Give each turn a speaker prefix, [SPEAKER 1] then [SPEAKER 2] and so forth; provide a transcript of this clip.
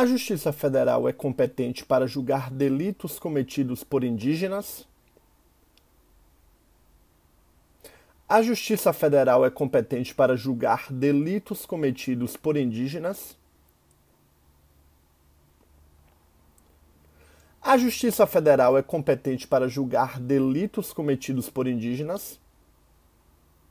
[SPEAKER 1] A Justiça Federal é competente para julgar delitos cometidos por indígenas? A Justiça Federal é competente para julgar delitos cometidos por indígenas? A Justiça Federal é competente para julgar delitos cometidos por indígenas?